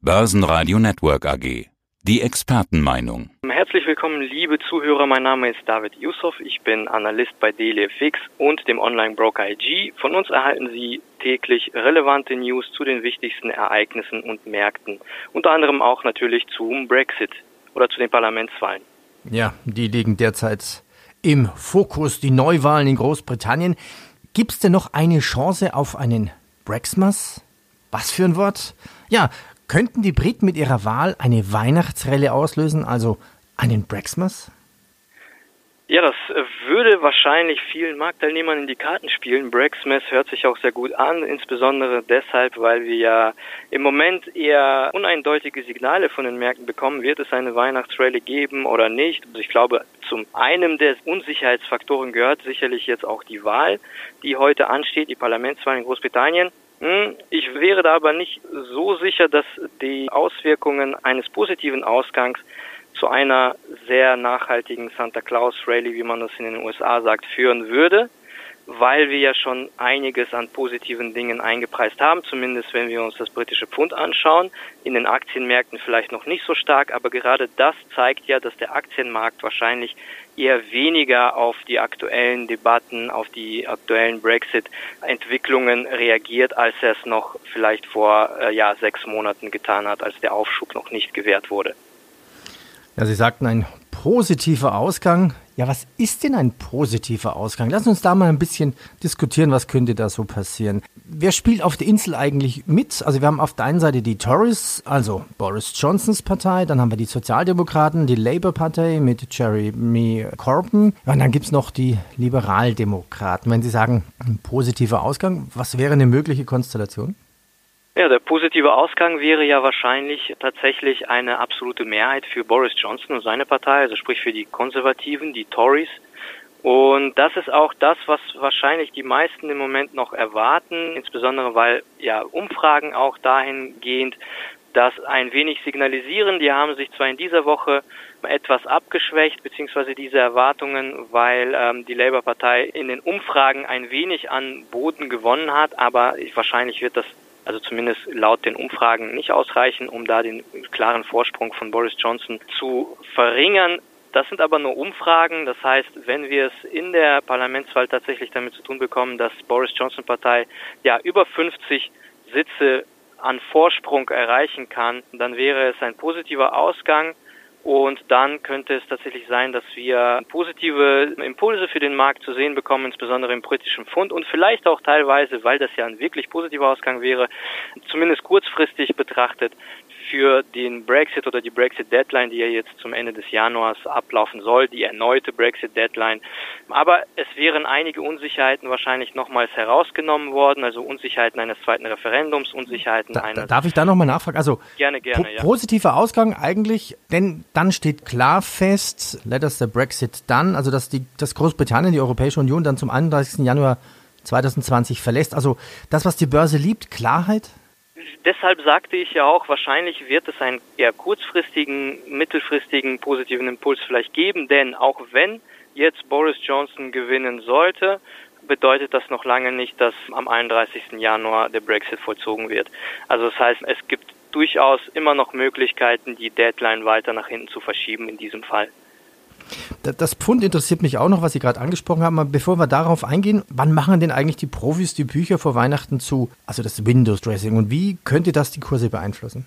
Börsenradio Network AG. Die Expertenmeinung. Herzlich willkommen, liebe Zuhörer. Mein Name ist David Yusuf. Ich bin Analyst bei DailyFX und dem Online-Broker IG. Von uns erhalten Sie täglich relevante News zu den wichtigsten Ereignissen und Märkten. Unter anderem auch natürlich zum Brexit oder zu den Parlamentswahlen. Ja, die liegen derzeit im Fokus, die Neuwahlen in Großbritannien. Gibt es denn noch eine Chance auf einen Brexmas? Was für ein Wort? Ja, könnten die Briten mit ihrer Wahl eine Weihnachtsrelle auslösen, also einen Brexmas? Ja, das würde wahrscheinlich vielen Marktteilnehmern in die Karten spielen. Brexmas hört sich auch sehr gut an, insbesondere deshalb, weil wir ja im Moment eher uneindeutige Signale von den Märkten bekommen. Wird es eine Weihnachtsrallye geben oder nicht? Also ich glaube, zum einen der Unsicherheitsfaktoren gehört sicherlich jetzt auch die Wahl, die heute ansteht, die Parlamentswahl in Großbritannien. Hm, ich wäre da aber nicht so sicher, dass die Auswirkungen eines positiven Ausgangs zu einer sehr nachhaltigen Santa Claus Rally, wie man das in den USA sagt, führen würde, weil wir ja schon einiges an positiven Dingen eingepreist haben, zumindest wenn wir uns das britische Pfund anschauen. In den Aktienmärkten vielleicht noch nicht so stark, aber gerade das zeigt ja, dass der Aktienmarkt wahrscheinlich eher weniger auf die aktuellen Debatten, auf die aktuellen Brexit-Entwicklungen reagiert, als er es noch vielleicht vor äh, ja, sechs Monaten getan hat, als der Aufschub noch nicht gewährt wurde. Ja, Sie sagten ein positiver Ausgang. Ja, was ist denn ein positiver Ausgang? Lass uns da mal ein bisschen diskutieren, was könnte da so passieren. Wer spielt auf der Insel eigentlich mit? Also wir haben auf der einen Seite die Tories, also Boris Johnsons Partei, dann haben wir die Sozialdemokraten, die Labour-Partei mit Jeremy Corbyn und dann gibt es noch die Liberaldemokraten. Wenn Sie sagen, ein positiver Ausgang, was wäre eine mögliche Konstellation? Ja, der positive Ausgang wäre ja wahrscheinlich tatsächlich eine absolute Mehrheit für Boris Johnson und seine Partei, also sprich für die Konservativen, die Tories. Und das ist auch das, was wahrscheinlich die meisten im Moment noch erwarten, insbesondere weil ja Umfragen auch dahingehend das ein wenig signalisieren. Die haben sich zwar in dieser Woche etwas abgeschwächt, beziehungsweise diese Erwartungen, weil ähm, die Labour-Partei in den Umfragen ein wenig an Boden gewonnen hat, aber wahrscheinlich wird das also zumindest laut den Umfragen nicht ausreichen, um da den klaren Vorsprung von Boris Johnson zu verringern. Das sind aber nur Umfragen. Das heißt, wenn wir es in der Parlamentswahl tatsächlich damit zu tun bekommen, dass Boris Johnson Partei ja über 50 Sitze an Vorsprung erreichen kann, dann wäre es ein positiver Ausgang. Und dann könnte es tatsächlich sein, dass wir positive Impulse für den Markt zu sehen bekommen, insbesondere im britischen Pfund und vielleicht auch teilweise, weil das ja ein wirklich positiver Ausgang wäre, zumindest kurzfristig betrachtet, für den Brexit oder die Brexit-Deadline, die ja jetzt zum Ende des Januars ablaufen soll, die erneute Brexit-Deadline. Aber es wären einige Unsicherheiten wahrscheinlich nochmals herausgenommen worden, also Unsicherheiten eines zweiten Referendums, Unsicherheiten da, eines... Darf ich da nochmal nachfragen? Also gerne, gerne, po ja. Positiver Ausgang eigentlich, denn dann steht klar fest, let us the Brexit done, also dass, die, dass Großbritannien die Europäische Union dann zum 31. Januar 2020 verlässt. Also das, was die Börse liebt, Klarheit? Deshalb sagte ich ja auch, wahrscheinlich wird es einen eher kurzfristigen, mittelfristigen positiven Impuls vielleicht geben, denn auch wenn jetzt Boris Johnson gewinnen sollte, bedeutet das noch lange nicht, dass am 31. Januar der Brexit vollzogen wird. Also das heißt, es gibt durchaus immer noch Möglichkeiten, die Deadline weiter nach hinten zu verschieben in diesem Fall. Das Pfund interessiert mich auch noch, was Sie gerade angesprochen haben. Aber bevor wir darauf eingehen, wann machen denn eigentlich die Profis die Bücher vor Weihnachten zu? Also das Windows Dressing. Und wie könnte das die Kurse beeinflussen?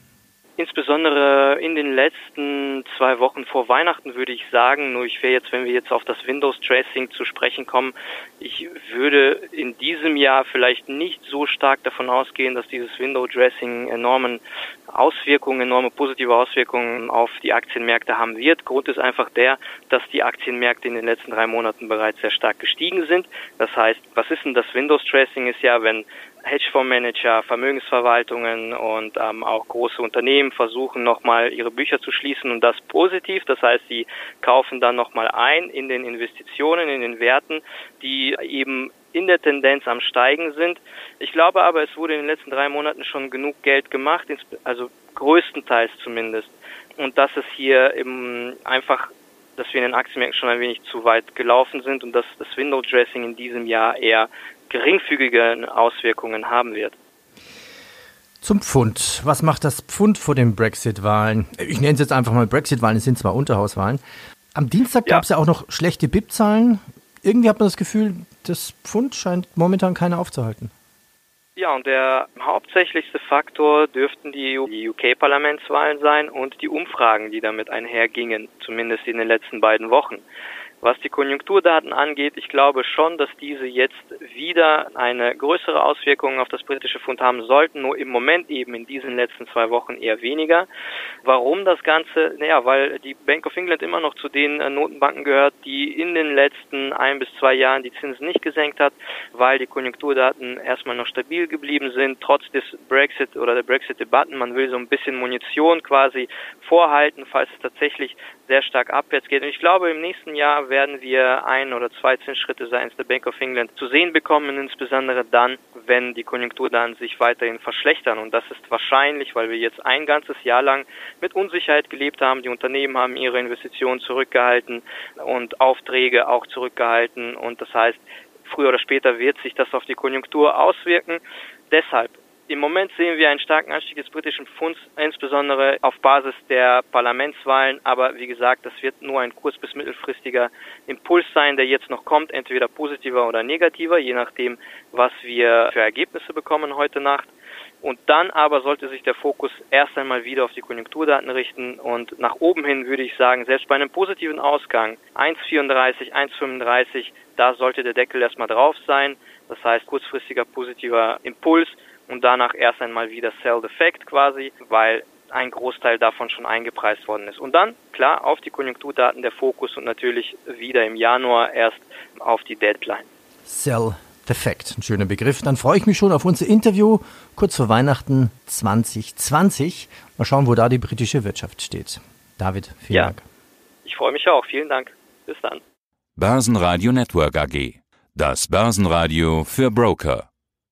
Insbesondere in den letzten zwei Wochen vor Weihnachten würde ich sagen, nur ich wäre jetzt, wenn wir jetzt auf das Windows Dressing zu sprechen kommen, ich würde in diesem Jahr vielleicht nicht so stark davon ausgehen, dass dieses Window Dressing enormen Auswirkungen, enorme positive Auswirkungen auf die Aktienmärkte haben wird. Grund ist einfach der, dass die Aktienmärkte in den letzten drei Monaten bereits sehr stark gestiegen sind. Das heißt, was ist denn das Windows Dressing? Ist ja, wenn Hedgefondsmanager, Vermögensverwaltungen und ähm, auch große Unternehmen versuchen nochmal ihre Bücher zu schließen und das positiv. Das heißt, sie kaufen dann nochmal ein in den Investitionen, in den Werten, die eben in der Tendenz am Steigen sind. Ich glaube aber, es wurde in den letzten drei Monaten schon genug Geld gemacht, also größtenteils zumindest. Und dass es hier eben einfach, dass wir in den Aktienmärkten schon ein wenig zu weit gelaufen sind und dass das Window Dressing in diesem Jahr eher geringfügige Auswirkungen haben wird. Zum Pfund. Was macht das Pfund vor den Brexit-Wahlen? Ich nenne es jetzt einfach mal Brexit-Wahlen, es sind zwar Unterhauswahlen. Am Dienstag ja. gab es ja auch noch schlechte BIP-Zahlen. Irgendwie hat man das Gefühl, das Pfund scheint momentan keiner aufzuhalten. Ja, und der hauptsächlichste Faktor dürften die, die UK-Parlamentswahlen sein und die Umfragen, die damit einhergingen, zumindest in den letzten beiden Wochen. Was die Konjunkturdaten angeht, ich glaube schon, dass diese jetzt wieder eine größere Auswirkung auf das britische Pfund haben sollten, nur im Moment eben in diesen letzten zwei Wochen eher weniger. Warum das Ganze? Naja, weil die Bank of England immer noch zu den äh, Notenbanken gehört, die in den letzten ein bis zwei Jahren die Zinsen nicht gesenkt hat, weil die Konjunkturdaten erstmal noch stabil geblieben sind, trotz des Brexit oder der Brexit-Debatten. Man will so ein bisschen Munition quasi vorhalten, falls es tatsächlich sehr stark abwärts geht. Und ich glaube, im nächsten Jahr werden wir ein oder zwei Zinsschritte seitens der Bank of England zu sehen bekommen, insbesondere dann, wenn die Konjunktur dann sich weiterhin verschlechtern. Und das ist wahrscheinlich, weil wir jetzt ein ganzes Jahr lang mit Unsicherheit gelebt haben. Die Unternehmen haben ihre Investitionen zurückgehalten und Aufträge auch zurückgehalten. Und das heißt, früher oder später wird sich das auf die Konjunktur auswirken. Deshalb im Moment sehen wir einen starken Anstieg des britischen Pfunds, insbesondere auf Basis der Parlamentswahlen. Aber wie gesagt, das wird nur ein kurz- bis mittelfristiger Impuls sein, der jetzt noch kommt, entweder positiver oder negativer, je nachdem, was wir für Ergebnisse bekommen heute Nacht. Und dann aber sollte sich der Fokus erst einmal wieder auf die Konjunkturdaten richten und nach oben hin würde ich sagen, selbst bei einem positiven Ausgang 1,34, 1,35, da sollte der Deckel erstmal drauf sein. Das heißt kurzfristiger positiver Impuls und danach erst einmal wieder Sell Defect quasi, weil ein Großteil davon schon eingepreist worden ist. Und dann, klar, auf die Konjunkturdaten der Fokus und natürlich wieder im Januar erst auf die Deadline. Sell Defect, ein schöner Begriff. Dann freue ich mich schon auf unser Interview kurz vor Weihnachten 2020. Mal schauen, wo da die britische Wirtschaft steht. David, vielen ja, Dank. Ich freue mich auch. Vielen Dank. Bis dann. Börsenradio Network AG. Das Börsenradio für Broker.